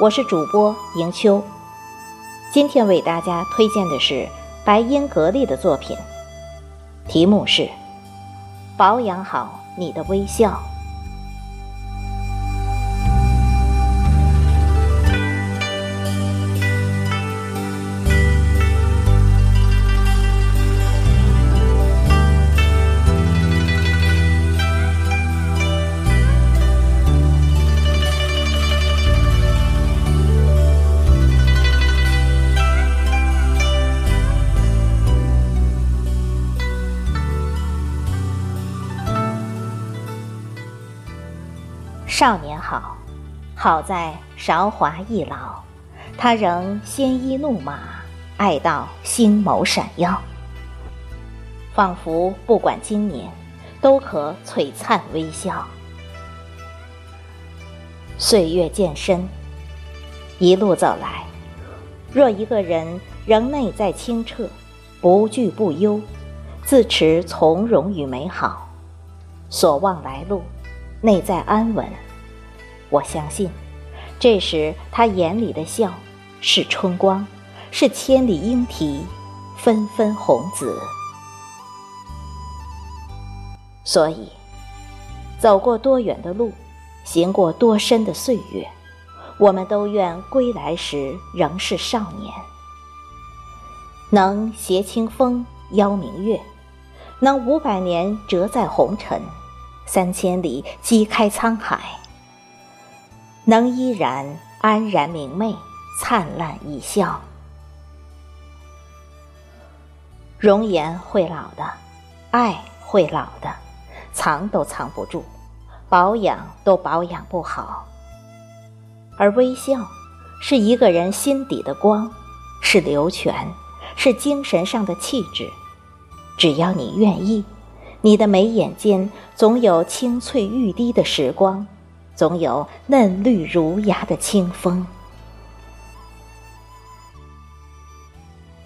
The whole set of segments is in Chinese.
我是主播迎秋。今天为大家推荐的是白英格丽的作品，题目是《保养好你的微笑》。少年好，好在韶华易老，他仍鲜衣怒马，爱到星眸闪耀，仿佛不管今年，都可璀璨微笑。岁月渐深，一路走来，若一个人仍内在清澈，不惧不忧，自持从容与美好，所望来路，内在安稳。我相信，这时他眼里的笑是春光，是千里莺啼，纷纷红紫。所以，走过多远的路，行过多深的岁月，我们都愿归来时仍是少年，能携清风邀明月，能五百年折在红尘，三千里击开沧海。能依然安然明媚，灿烂一笑。容颜会老的，爱会老的，藏都藏不住，保养都保养不好。而微笑，是一个人心底的光，是流泉，是精神上的气质。只要你愿意，你的眉眼间总有青翠欲滴的时光。总有嫩绿如芽的清风。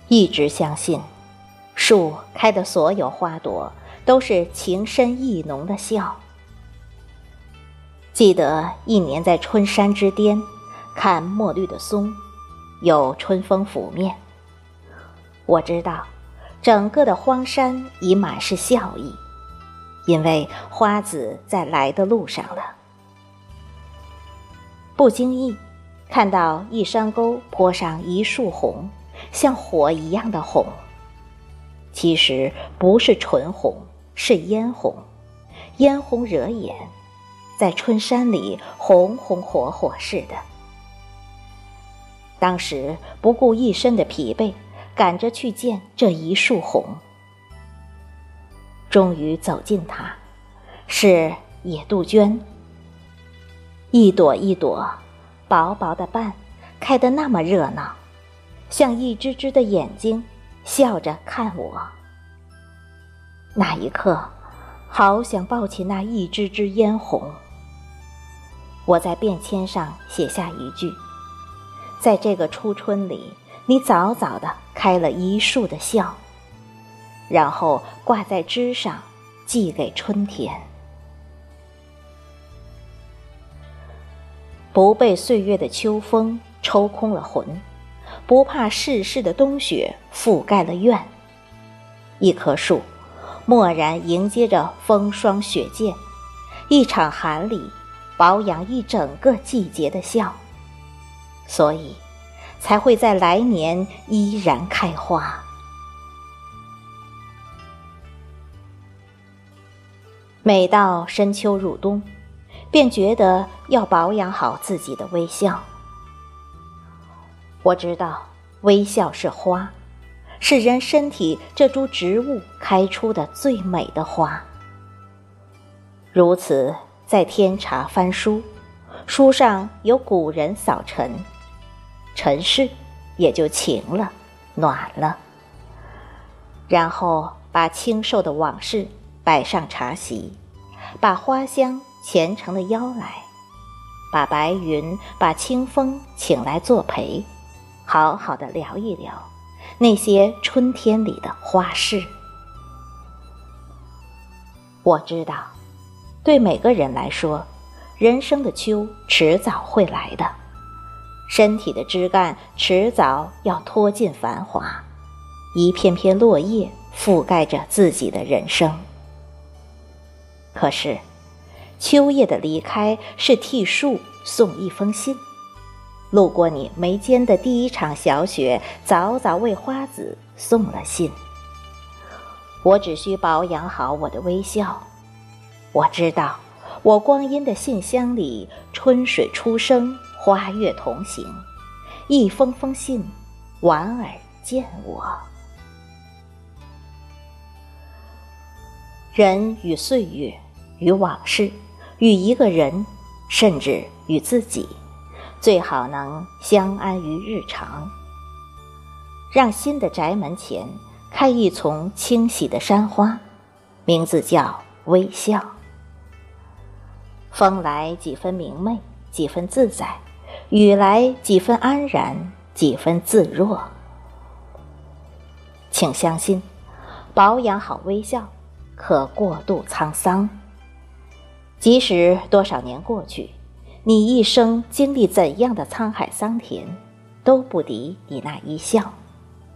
一直相信，树开的所有花朵都是情深意浓的笑。记得一年在春山之巅看墨绿的松，有春风拂面。我知道，整个的荒山已满是笑意，因为花子在来的路上了。不经意，看到一山沟坡上一树红，像火一样的红。其实不是纯红，是嫣红。嫣红惹眼，在春山里红红火火似的。当时不顾一身的疲惫，赶着去见这一树红。终于走近它，是野杜鹃。一朵一朵，薄薄的瓣，开得那么热闹，像一只只的眼睛，笑着看我。那一刻，好想抱起那一只只嫣红。我在便签上写下一句：在这个初春里，你早早的开了一树的笑，然后挂在枝上，寄给春天。不被岁月的秋风抽空了魂，不怕世事的冬雪覆盖了院。一棵树，默然迎接着风霜雪剑，一场寒里，保养一整个季节的笑，所以才会在来年依然开花。每到深秋入冬。便觉得要保养好自己的微笑。我知道，微笑是花，是人身体这株植物开出的最美的花。如此，在天茶翻书，书上有古人扫尘，尘世也就晴了，暖了。然后把清瘦的往事摆上茶席，把花香虔诚的邀来，把白云、把清风请来作陪，好好的聊一聊那些春天里的花事。我知道，对每个人来说，人生的秋迟早会来的，身体的枝干迟早要脱尽繁华。一片片落叶覆盖着自己的人生，可是，秋叶的离开是替树送一封信。路过你眉间的第一场小雪，早早为花子送了信。我只需保养好我的微笑。我知道，我光阴的信箱里，春水初生，花月同行。一封封信，莞尔见我。人与岁月，与往事，与一个人，甚至与自己，最好能相安于日常。让新的宅门前开一丛清洗的山花，名字叫微笑。风来几分明媚，几分自在；雨来几分安然，几分自若。请相信，保养好微笑。可过度沧桑。即使多少年过去，你一生经历怎样的沧海桑田，都不敌你那一笑。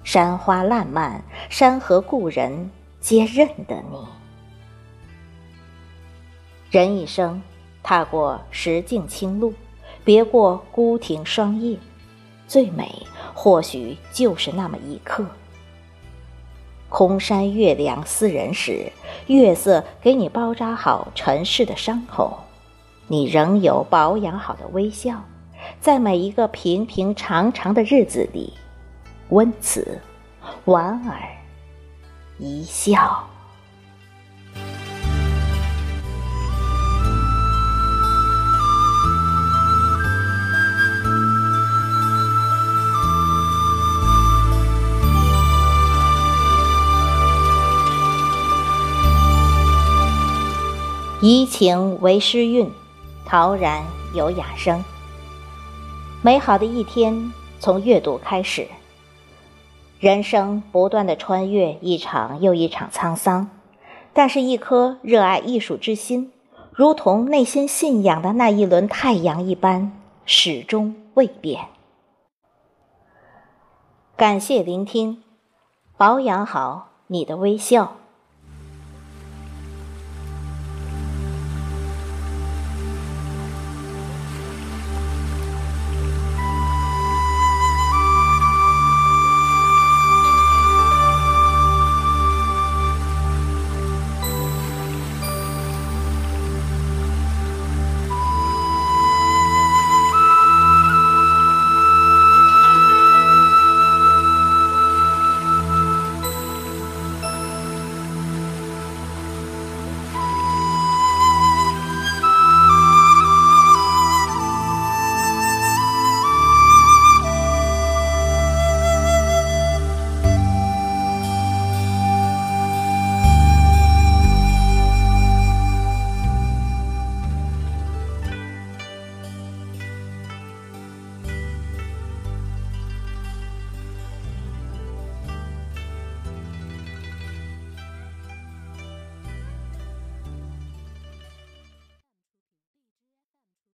山花烂漫，山河故人皆认得你。人一生踏过石径青路，别过孤亭霜叶，最美或许就是那么一刻。空山月凉思人时，月色给你包扎好尘世的伤口，你仍有保养好的微笑，在每一个平平常常的日子里，温慈、莞尔一笑。怡情为诗韵，陶然有雅声。美好的一天从阅读开始。人生不断的穿越一场又一场沧桑，但是，一颗热爱艺术之心，如同内心信仰的那一轮太阳一般，始终未变。感谢聆听，保养好你的微笑。